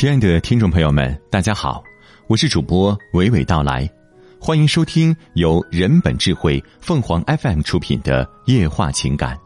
亲爱的听众朋友们，大家好，我是主播娓娓道来，欢迎收听由人本智慧凤凰 FM 出品的夜话情感。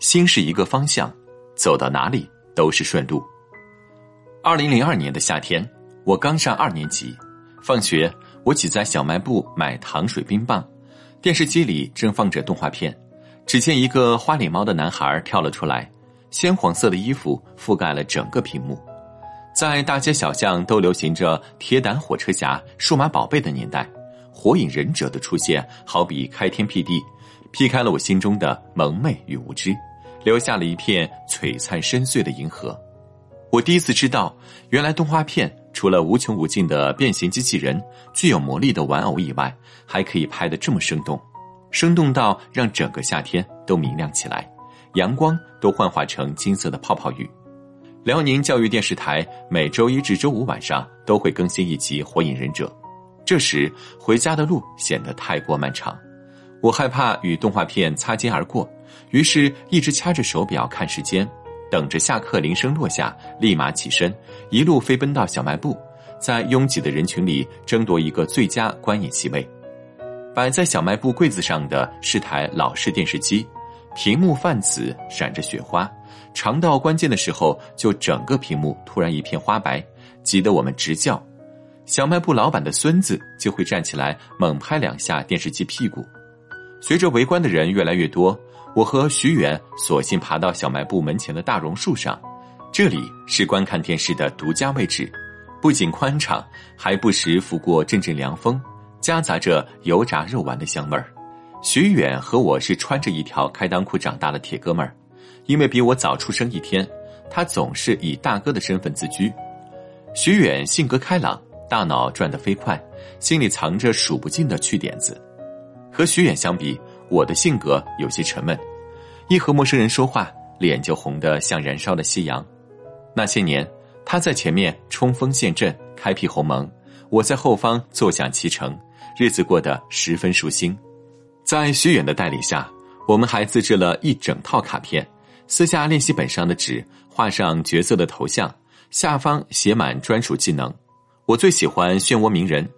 心是一个方向，走到哪里都是顺路。二零零二年的夏天，我刚上二年级，放学我挤在小卖部买糖水冰棒，电视机里正放着动画片，只见一个花脸猫的男孩跳了出来，鲜黄色的衣服覆盖了整个屏幕。在大街小巷都流行着铁胆火车侠、数码宝贝的年代，火影忍者的出现好比开天辟地，劈开了我心中的蒙昧与无知，留下了一片璀璨深邃的银河。我第一次知道，原来动画片除了无穷无尽的变形机器人、具有魔力的玩偶以外，还可以拍得这么生动，生动到让整个夏天都明亮起来，阳光都幻化成金色的泡泡雨。辽宁教育电视台每周一至周五晚上都会更新一集《火影忍者》，这时回家的路显得太过漫长，我害怕与动画片擦肩而过，于是一直掐着手表看时间，等着下课铃声落下，立马起身，一路飞奔到小卖部，在拥挤的人群里争夺一个最佳观影席位。摆在小卖部柜子上的是台老式电视机，屏幕泛紫，闪着雪花。长到关键的时候，就整个屏幕突然一片花白，急得我们直叫。小卖部老板的孙子就会站起来猛拍两下电视机屁股。随着围观的人越来越多，我和徐远索性爬到小卖部门前的大榕树上，这里是观看电视的独家位置，不仅宽敞，还不时拂过阵阵凉风，夹杂着油炸肉丸的香味儿。徐远和我是穿着一条开裆裤长大的铁哥们儿。因为比我早出生一天，他总是以大哥的身份自居。徐远性格开朗，大脑转得飞快，心里藏着数不尽的趣点子。和徐远相比，我的性格有些沉闷，一和陌生人说话，脸就红得像燃烧的夕阳。那些年，他在前面冲锋陷阵，开辟鸿蒙，我在后方坐享其成，日子过得十分舒心。在徐远的带领下，我们还自制了一整套卡片。撕下练习本上的纸，画上角色的头像，下方写满专属技能。我最喜欢漩涡鸣人，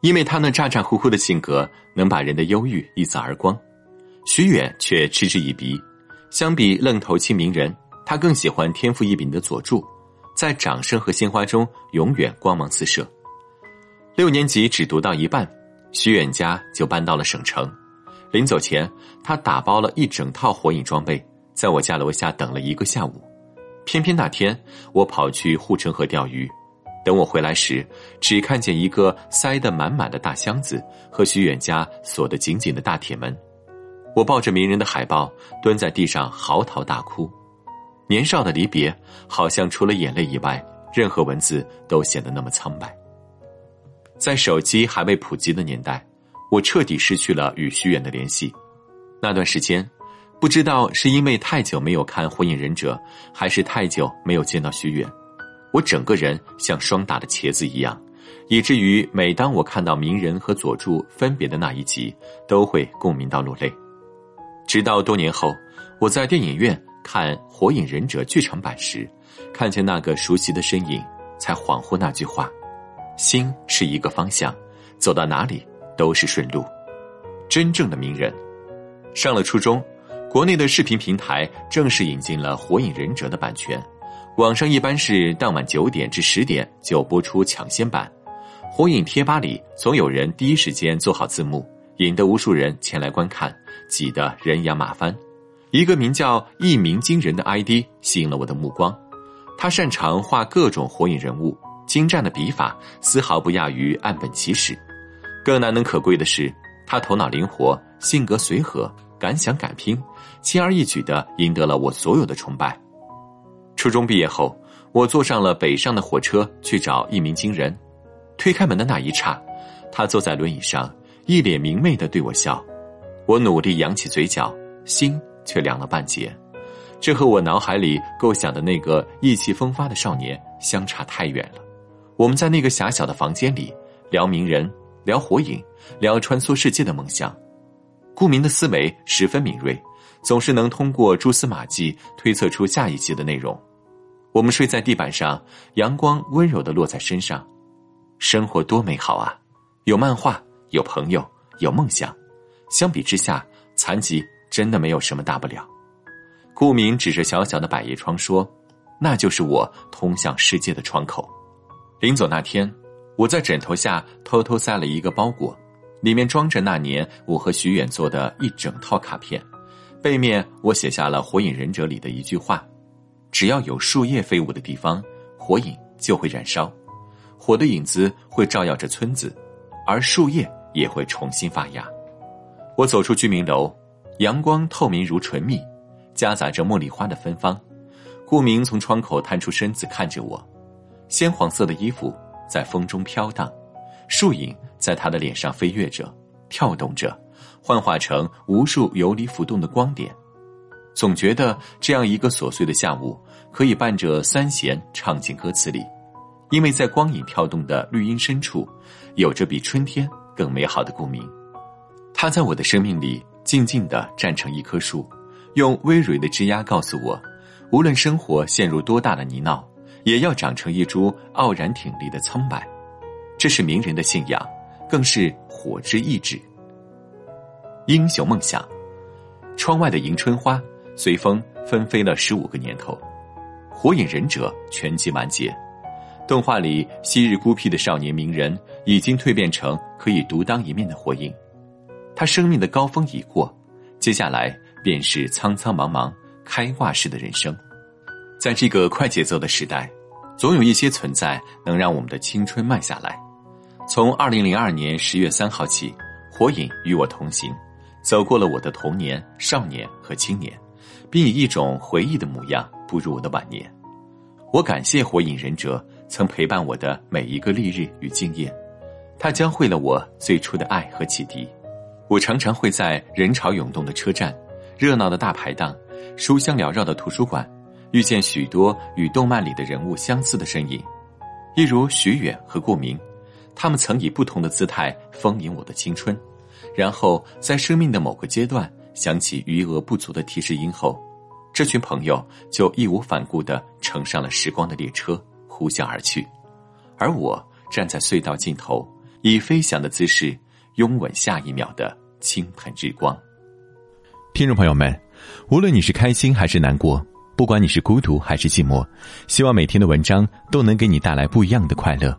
因为他那咋咋呼呼的性格能把人的忧郁一扫而光。徐远却嗤之以鼻，相比愣头青鸣人，他更喜欢天赋异禀的佐助，在掌声和鲜花中永远光芒四射。六年级只读到一半，徐远家就搬到了省城。临走前，他打包了一整套火影装备。在我家楼下等了一个下午，偏偏那天我跑去护城河钓鱼。等我回来时，只看见一个塞得满满的大箱子和徐远家锁得紧紧的大铁门。我抱着鸣人的海报蹲在地上嚎啕大哭。年少的离别，好像除了眼泪以外，任何文字都显得那么苍白。在手机还未普及的年代，我彻底失去了与徐远的联系。那段时间。不知道是因为太久没有看《火影忍者》，还是太久没有见到徐远，我整个人像霜打的茄子一样，以至于每当我看到鸣人和佐助分别的那一集，都会共鸣到落泪。直到多年后，我在电影院看《火影忍者》剧场版时，看见那个熟悉的身影，才恍惚那句话：“心是一个方向，走到哪里都是顺路。”真正的鸣人，上了初中。国内的视频平台正式引进了《火影忍者》的版权，网上一般是当晚九点至十点就播出抢先版。火影贴吧里总有人第一时间做好字幕，引得无数人前来观看，挤得人仰马翻。一个名叫“一鸣惊人”的 ID 吸引了我的目光，他擅长画各种火影人物，精湛的笔法丝毫不亚于岸本齐史。更难能可贵的是，他头脑灵活，性格随和。敢想敢拼，轻而易举的赢得了我所有的崇拜。初中毕业后，我坐上了北上的火车去找一鸣惊人。推开门的那一刹，他坐在轮椅上，一脸明媚的对我笑。我努力扬起嘴角，心却凉了半截。这和我脑海里构想的那个意气风发的少年相差太远了。我们在那个狭小的房间里聊鸣人，聊火影，聊穿梭世界的梦想。顾明的思维十分敏锐，总是能通过蛛丝马迹推测出下一集的内容。我们睡在地板上，阳光温柔的落在身上，生活多美好啊！有漫画，有朋友，有梦想。相比之下，残疾真的没有什么大不了。顾明指着小小的百叶窗说：“那就是我通向世界的窗口。”临走那天，我在枕头下偷偷塞了一个包裹，里面装着那年我和徐远做的一整套卡片，背面我写下了《火影忍者》里的一句话：“只要有树叶飞舞的地方，火影就会燃烧，火的影子会照耀着村子，而树叶也会重新发芽。”我走出居民楼，阳光透明如纯蜜，夹杂着茉莉花的芬芳。顾明从窗口探出身子看着我，鲜黄色的衣服在风中飘荡，树影在他的脸上飞跃着、跳动着，幻化成无数游离浮动的光点。总觉得这样一个琐碎的下午，可以伴着三弦唱进歌词里，因为在光影跳动的绿荫深处，有着比春天更美好的共鸣。它在我的生命里静静地站成一棵树，用葳蕤的枝桠告诉我：无论生活陷入多大的泥淖，也要长成一株傲然挺立的苍柏。这是名人的信仰，更是火之意志。英雄梦想，窗外的迎春花随风纷飞了十五个年头。火影忍者全集完结，动画里昔日孤僻的少年鸣人，已经蜕变成可以独当一面的火影。他生命的高峰已过，接下来便是苍苍茫茫开挂式的人生。在这个快节奏的时代，总有一些存在能让我们的青春慢下来。从二零零二年十月三号起，火影与我同行，走过了我的童年、少年和青年，并以一种回忆的模样步入我的晚年。我感谢火影忍者曾陪伴我的每一个历日与经验，他教会了我最初的爱和启迪。我常常会在人潮涌动的车站、热闹的大排档、书香缭绕的图书馆，遇见许多与动漫里的人物相似的身影，一如徐远和顾明，他们曾以不同的姿态丰盈我的青春，然后在生命的某个阶段响起余额不足的提示音后，这群朋友就义无反顾地乘上了时光的列车，呼啸而去，而我站在隧道尽头，以飞翔的姿势。拥吻下一秒的倾盆日光。听众朋友们，无论你是开心还是难过，不管你是孤独还是寂寞，希望每天的文章都能给你带来不一样的快乐。